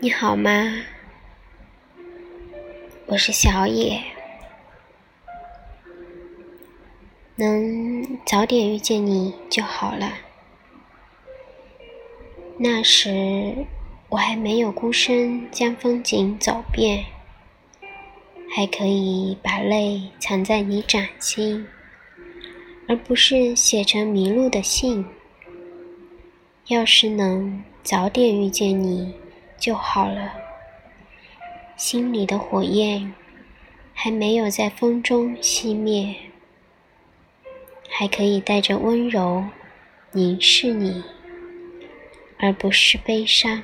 你好吗？我是小野，能早点遇见你就好了。那时我还没有孤身将风景走遍，还可以把泪藏在你掌心，而不是写成迷路的信。要是能早点遇见你。就好了，心里的火焰还没有在风中熄灭，还可以带着温柔凝视你，而不是悲伤。